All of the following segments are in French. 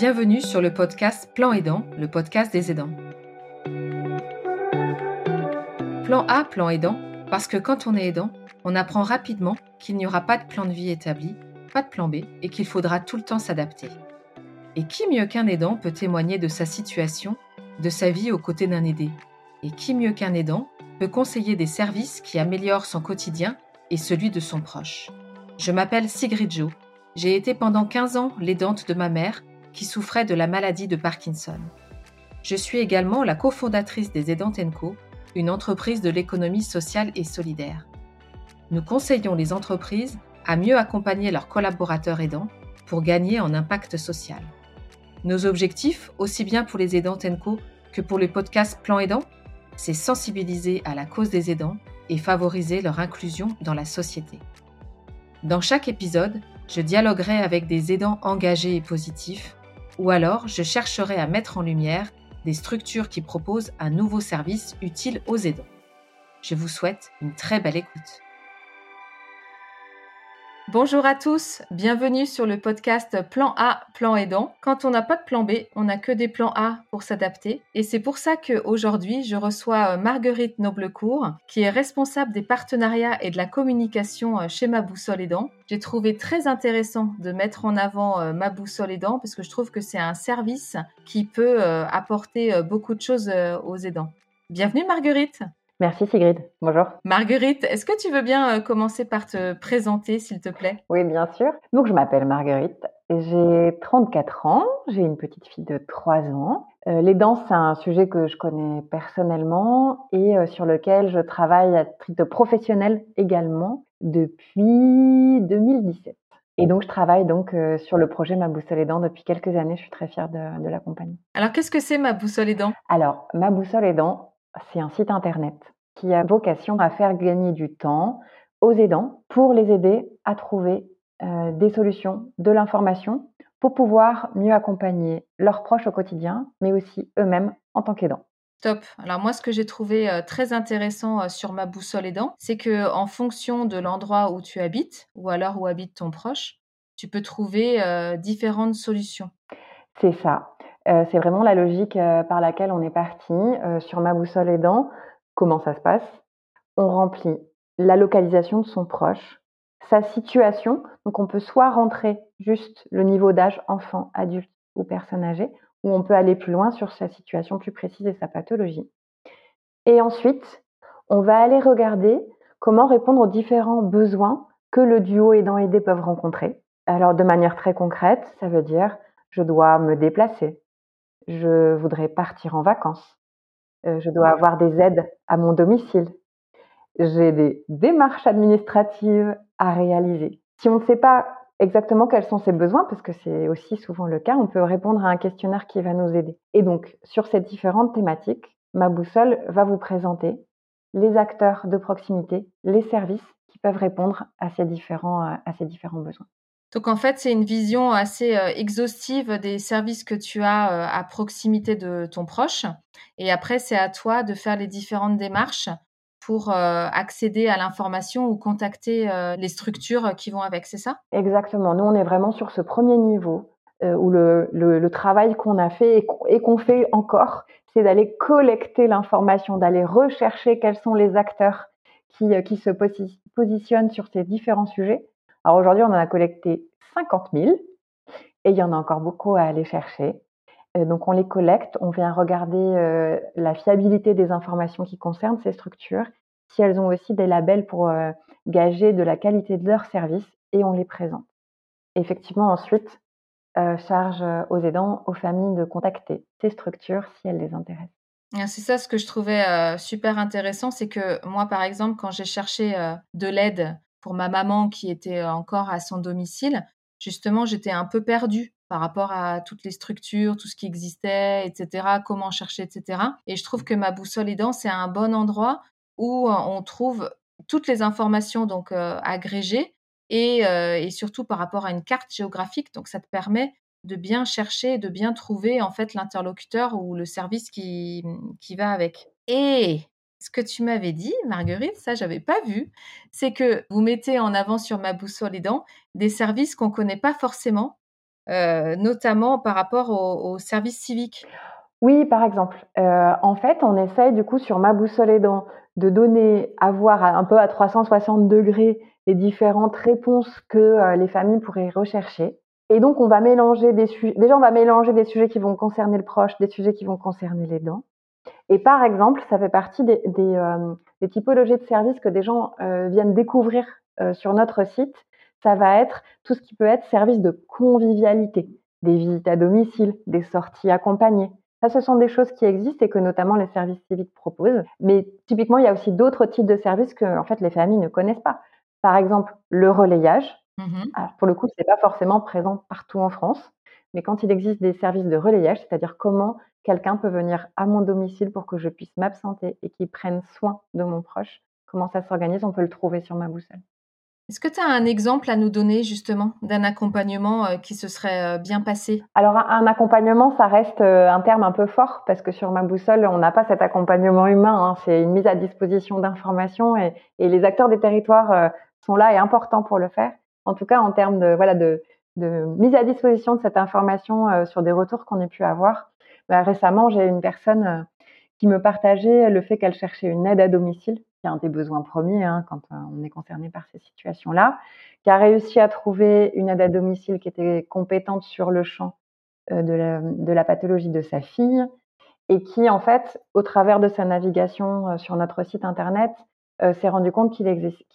Bienvenue sur le podcast Plan Aidant, le podcast des aidants. Plan A, plan aidant, parce que quand on est aidant, on apprend rapidement qu'il n'y aura pas de plan de vie établi, pas de plan B et qu'il faudra tout le temps s'adapter. Et qui mieux qu'un aidant peut témoigner de sa situation, de sa vie aux côtés d'un aidé? Et qui mieux qu'un aidant peut conseiller des services qui améliorent son quotidien et celui de son proche? Je m'appelle Sigrid Jo. J'ai été pendant 15 ans l'aidante de ma mère qui souffrait de la maladie de Parkinson. Je suis également la cofondatrice des Aidantes Co, une entreprise de l'économie sociale et solidaire. Nous conseillons les entreprises à mieux accompagner leurs collaborateurs aidants pour gagner en impact social. Nos objectifs, aussi bien pour les aidants TENCO que pour le podcast Plan Aidant, c'est sensibiliser à la cause des aidants et favoriser leur inclusion dans la société. Dans chaque épisode, je dialoguerai avec des aidants engagés et positifs, ou alors je chercherai à mettre en lumière des structures qui proposent un nouveau service utile aux aidants. Je vous souhaite une très belle écoute. Bonjour à tous, bienvenue sur le podcast Plan A, Plan Aidant. Quand on n'a pas de plan B, on n'a que des plans A pour s'adapter. Et c'est pour ça qu'aujourd'hui, je reçois euh, Marguerite Noblecourt, qui est responsable des partenariats et de la communication euh, chez Ma Boussole Aidant. J'ai trouvé très intéressant de mettre en avant euh, Ma Boussole Aidant parce que je trouve que c'est un service qui peut apporter beaucoup de choses aux aidants. Bienvenue Marguerite Merci Sigrid. Bonjour. Marguerite, est-ce que tu veux bien euh, commencer par te présenter, s'il te plaît? Oui, bien sûr. Donc, je m'appelle Marguerite. J'ai 34 ans. J'ai une petite fille de 3 ans. Euh, les danses, c'est un sujet que je connais personnellement et euh, sur lequel je travaille à titre professionnel également depuis 2017. Et donc, je travaille donc sur le projet Ma Boussole Aidant depuis quelques années. Je suis très fière de, de l'accompagner. Alors, qu'est-ce que c'est Ma Boussole Aidant Alors, Ma Boussole Aidant, c'est un site internet qui a vocation à faire gagner du temps aux aidants pour les aider à trouver euh, des solutions, de l'information pour pouvoir mieux accompagner leurs proches au quotidien, mais aussi eux-mêmes en tant qu'aidants. Top. Alors moi, ce que j'ai trouvé euh, très intéressant euh, sur ma boussole aidant, c'est que en fonction de l'endroit où tu habites ou alors où habite ton proche, tu peux trouver différentes solutions. C'est ça. C'est vraiment la logique par laquelle on est parti sur ma boussole aidant. Comment ça se passe? On remplit la localisation de son proche, sa situation. Donc on peut soit rentrer juste le niveau d'âge enfant, adulte ou personne âgée, ou on peut aller plus loin sur sa situation plus précise et sa pathologie. Et ensuite, on va aller regarder comment répondre aux différents besoins que le duo aidant-aidé peuvent rencontrer. Alors de manière très concrète, ça veut dire je dois me déplacer, je voudrais partir en vacances, euh, je dois avoir des aides à mon domicile. J'ai des démarches administratives à réaliser. Si on ne sait pas exactement quels sont ses besoins, parce que c'est aussi souvent le cas, on peut répondre à un questionnaire qui va nous aider. Et donc, sur ces différentes thématiques, ma boussole va vous présenter les acteurs de proximité, les services qui peuvent répondre à ces différents, à ces différents besoins. Donc en fait, c'est une vision assez euh, exhaustive des services que tu as euh, à proximité de ton proche. Et après, c'est à toi de faire les différentes démarches pour euh, accéder à l'information ou contacter les structures qui vont avec, c'est ça? Exactement. Nous, on est vraiment sur ce premier niveau où le, travail qu'on a fait et qu'on fait encore, c'est d'aller collecter l'information, d'aller rechercher quels sont les acteurs qui, qui se positionnent sur ces différents sujets alors aujourd'hui, on en a collecté 50 000 et il y en a encore beaucoup à aller chercher. Euh, donc on les collecte, on vient regarder euh, la fiabilité des informations qui concernent ces structures, si elles ont aussi des labels pour euh, gager de la qualité de leurs services et on les présente. Effectivement, ensuite, charge aux aidants, aux familles de contacter ces structures si elles les intéressent. Ah, c'est ça ce que je trouvais super intéressant, c'est que moi, par exemple, quand j'ai cherché de l'aide pour ma maman qui était encore à son domicile, justement, j'étais un peu perdue par rapport à toutes les structures, tout ce qui existait, etc., comment chercher, etc. Et je trouve que ma boussole aidant, c'est un bon endroit où on trouve toutes les informations donc agrégées et, et, surtout par rapport à une carte géographique. Donc ça te permet de bien chercher, de bien trouver en fait l'interlocuteur ou le service qui, qui va avec. Et ce que tu m'avais dit, Marguerite, ça j'avais pas vu, c'est que vous mettez en avant sur ma boussole et dents des services qu'on connaît pas forcément notamment par rapport aux au services civiques. Oui, par exemple. en fait, on essaye du coup sur Ma boussole aidant de donner, à voir un peu à 360 degrés les différentes réponses que les familles pourraient rechercher. Et donc, on va mélanger des sujets. Déjà, on va mélanger des sujets qui vont concerner le proche, des sujets qui vont concerner les dents. Et par exemple, ça fait partie des, euh, typologies de services que des gens euh, viennent découvrir euh, sur notre site. Ça va être tout ce qui peut être service de convivialité, des visites à domicile, des sorties accompagnées. Ça, ce sont des choses qui existent et que notamment les services civiques proposent. Mais typiquement, il y a aussi d'autres types de services que en fait les familles ne connaissent pas. Par exemple, le relayage. Mmh Alors, pour le coup, ce n'est pas forcément présent partout en France, mais quand il existe des services de relayage, c'est-à-dire comment quelqu'un peut venir à mon domicile pour que je puisse m'absenter et qu'il prenne soin de mon proche, comment ça s'organise, on peut le trouver sur ma boussole. Est-ce que tu as un exemple à nous donner justement d'un accompagnement euh, qui se serait euh, bien passé? Alors un accompagnement, ça reste euh, un terme un peu fort parce que sur ma boussole, on n'a pas cet accompagnement humain. Hein. C'est une mise à disposition d'informations et, les acteurs des territoires sont là et importants pour le faire en tout cas en termes de, voilà, de, mise à disposition de cette information sur des retours qu'on ait pu avoir. Bah, récemment, j'ai une personne qui me partageait le fait qu'elle cherchait une aide à domicile, qui est un des besoins premiers hein, quand on est concerné par ces situations-là, qui a réussi à trouver une aide à domicile qui était compétente sur le champ de la, pathologie de sa fille et qui, en fait, au travers de sa navigation sur notre site internet, s'est rendu compte qu'il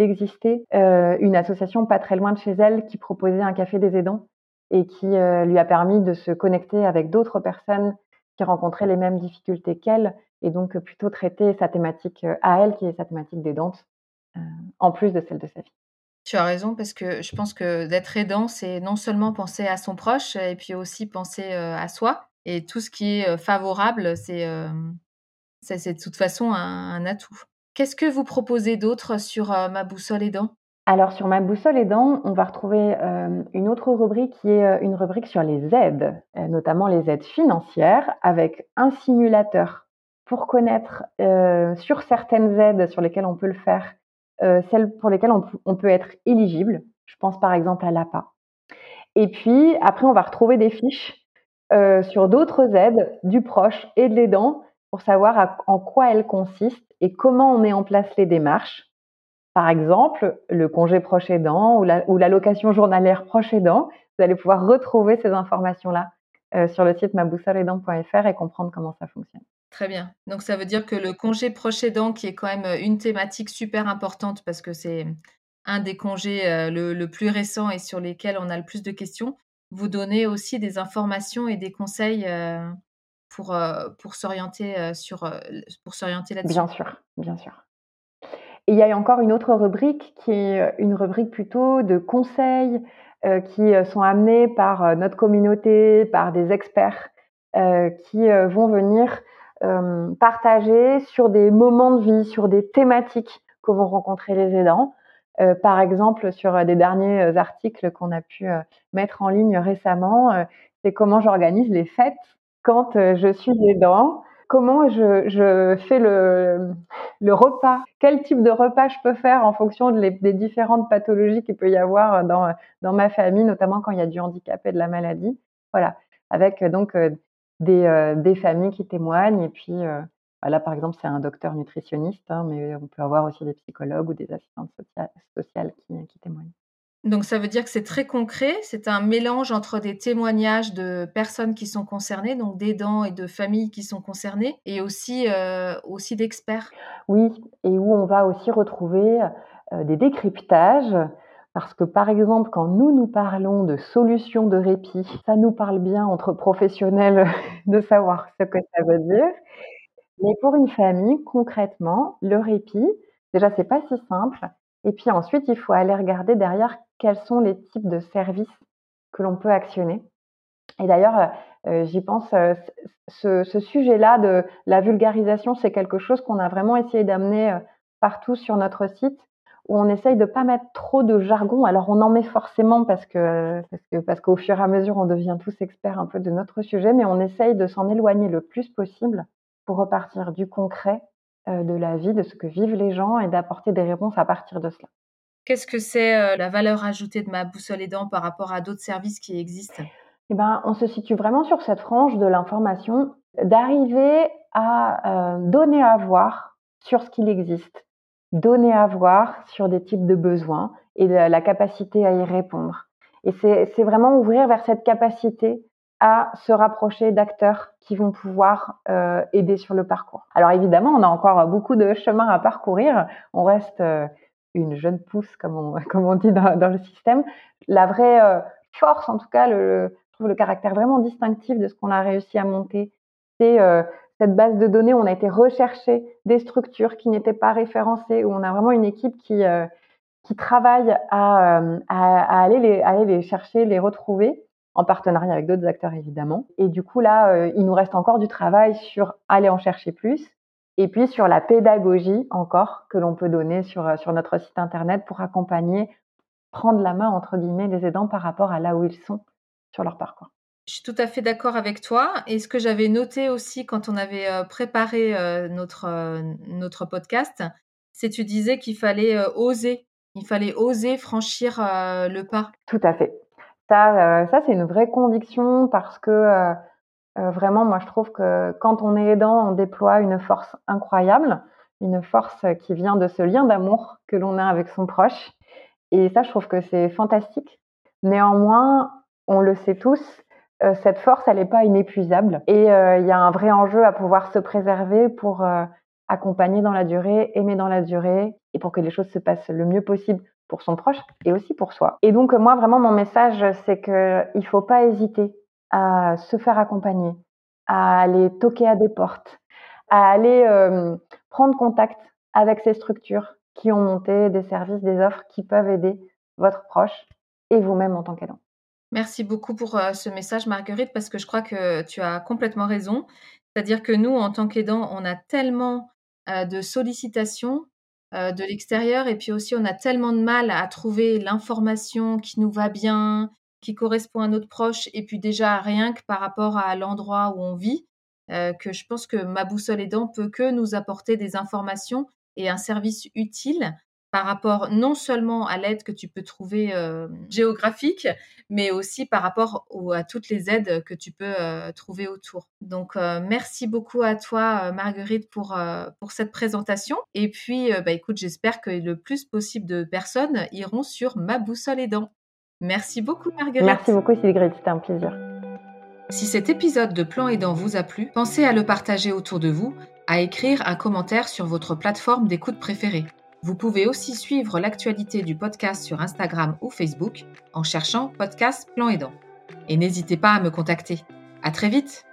existait une association pas très loin de chez elle qui proposait un café des aidants et qui lui a permis de se connecter avec d'autres personnes qui rencontraient les mêmes difficultés qu'elle et donc plutôt traiter sa thématique à elle qui est sa thématique d'aidante en plus de celle de sa fille. Tu as raison parce que je pense que d'être aidant, c'est non seulement penser à son proche et puis aussi penser à soi et tout ce qui est favorable, c'est c'est de toute façon un atout. Qu'est-ce que vous proposez d'autre sur euh, Ma boussole aidant? Alors sur ma boussole aidant, on va retrouver euh, une autre rubrique qui est euh, une rubrique sur les aides, notamment les aides financières, avec un simulateur pour connaître sur certaines aides sur lesquelles on peut le faire, celles pour lesquelles on, peut être éligible. Je pense par exemple à l'APA. Et puis après, on va retrouver des fiches sur d'autres aides du proche et de l'aidant pour savoir en quoi elles consistent et comment on met en place les démarches. Par exemple, le congé proche aidant ou, la, ou l'allocation journalière proche aidant. Vous allez pouvoir retrouver ces informations-là euh, sur le site maboussoleaidant.fr et comprendre comment ça fonctionne. Très bien. Donc ça veut dire que le congé proche aidant, qui est quand même euh, une thématique super importante parce que c'est un des congés euh, le, plus récent et sur lesquels on a le plus de questions, vous donnez aussi des informations et des conseils pour, euh, pour s'orienter sur pour s'orienter là-dessus. Bien sûr, bien sûr. Et il y a encore une autre rubrique qui est une rubrique plutôt de conseils qui sont amenés par notre communauté, par des experts qui vont venir partager sur des moments de vie, sur des thématiques que vont rencontrer les aidants. par exemple, sur des derniers articles qu'on a pu mettre en ligne récemment, c'est comment j'organise les fêtes quand euh, je suis aidant, comment je, fais le, repas, quel type de repas je peux faire en fonction des différentes pathologies qu'il peut y avoir dans, ma famille, notamment quand il y a du handicap et de la maladie? Voilà, avec euh, donc euh, des, des familles qui témoignent et puis bah là, par exemple, c'est un docteur nutritionniste, hein, mais on peut avoir aussi des psychologues ou des assistantes sociales, qui témoignent. Donc ça veut dire que c'est très concret, c'est un mélange entre des témoignages de personnes qui sont concernées, donc d'aidants et de familles qui sont concernées, et aussi, euh, aussi d'experts. Oui, et où on va aussi retrouver euh, des décryptages, parce que par exemple, quand nous nous parlons de solutions de répit, ça nous parle bien entre professionnels de savoir ce que ça veut dire. Mais pour une famille, concrètement, le répit, déjà c'est pas si simple. Et puis ensuite, il faut aller regarder derrière quels sont les types de services que l'on peut actionner. Et d'ailleurs, euh, euh, j'y pense, euh, ce, sujet-là de la vulgarisation, c'est quelque chose qu'on a vraiment essayé d'amener partout sur notre site, où on essaye de ne pas mettre trop de jargon. Alors on en met forcément parce parce parce qu'au fur et à mesure, on devient tous experts un peu de notre sujet, mais on essaye de s'en éloigner le plus possible pour repartir du concret de la vie, de ce que vivent les gens et d'apporter des réponses à partir de cela. Qu'est-ce que c'est euh, la valeur ajoutée de ma boussole aidant par rapport à d'autres services qui existent? Eh ben, on se situe vraiment sur cette frange de l'information, d'arriver à euh, donner à voir sur ce qu'il existe, donner à voir sur des types de besoins et la capacité à y répondre. Et c'est vraiment ouvrir vers cette capacité à se rapprocher d'acteurs qui vont pouvoir euh, aider sur le parcours. Alors évidemment, on a encore beaucoup de chemin à parcourir. On reste une jeune pousse, comme on, dit dans, le système. La vraie euh, force, en tout cas, le, je trouve le caractère vraiment distinctif de ce qu'on a réussi à monter, c'est euh, cette base de données on a été rechercher des structures qui n'étaient pas référencées, où on a vraiment une équipe qui, euh, travaille à, aller les, chercher, les retrouver en partenariat avec d'autres acteurs évidemment. Et du coup là, il nous reste encore du travail sur aller en chercher plus et puis sur la pédagogie encore que l'on peut donner sur, euh, sur notre site internet pour accompagner, prendre la main entre guillemets les aidants par rapport à là où ils sont sur leur parcours. Je suis tout à fait d'accord avec toi. Et ce que j'avais noté aussi quand on avait euh, préparé notre, notre podcast, c'est tu disais qu'il fallait oser. Il fallait oser franchir le pas. Tout à fait. Ça, euh, ça c'est une vraie conviction parce que euh, euh, vraiment, moi, je trouve que quand on est aidant, on déploie une force incroyable, une force qui vient de ce lien d'amour que l'on a avec son proche. Et ça, je trouve que c'est fantastique. Néanmoins, on le sait tous, cette force, elle n'est pas inépuisable. Et il y a un vrai enjeu à pouvoir se préserver pour accompagner dans la durée, aimer dans la durée, et pour que les choses se passent le mieux possible pour son proche et aussi pour soi. Et donc moi vraiment mon message c'est que il faut pas hésiter à se faire accompagner, à aller toquer à des portes, à aller prendre contact avec ces structures qui ont monté des services, des offres qui peuvent aider votre proche et vous-même en tant qu'aidant. Merci beaucoup pour ce message Marguerite parce que je crois que tu as complètement raison. C'est-à-dire que nous en tant qu'aidants, on a tellement de sollicitations de l'extérieur. Et puis aussi, on a tellement de mal à trouver l'information qui nous va bien, qui correspond à notre proche, et puis déjà rien que par rapport à l'endroit où on vit, euh, que je pense que ma boussole aidant peut que nous apporter des informations et un service utile par rapport non seulement à l'aide que tu peux trouver euh, géographique, mais aussi par rapport à toutes les aides que tu peux euh, trouver autour. Donc, merci beaucoup à toi, Marguerite, pour, pour cette présentation. Et puis, bah, écoute, j'espère que le plus possible de personnes iront sur Ma boussole aidant. Merci beaucoup, Marguerite. Merci beaucoup, Sigrid. C'était un plaisir. Si cet épisode de Plan aidant vous a plu, pensez à le partager autour de vous, à écrire un commentaire sur votre plateforme d'écoute préférée. Vous pouvez aussi suivre l'actualité du podcast sur Instagram ou Facebook en cherchant Podcast Plan Aidant. Et n'hésitez pas à me contacter. À très vite!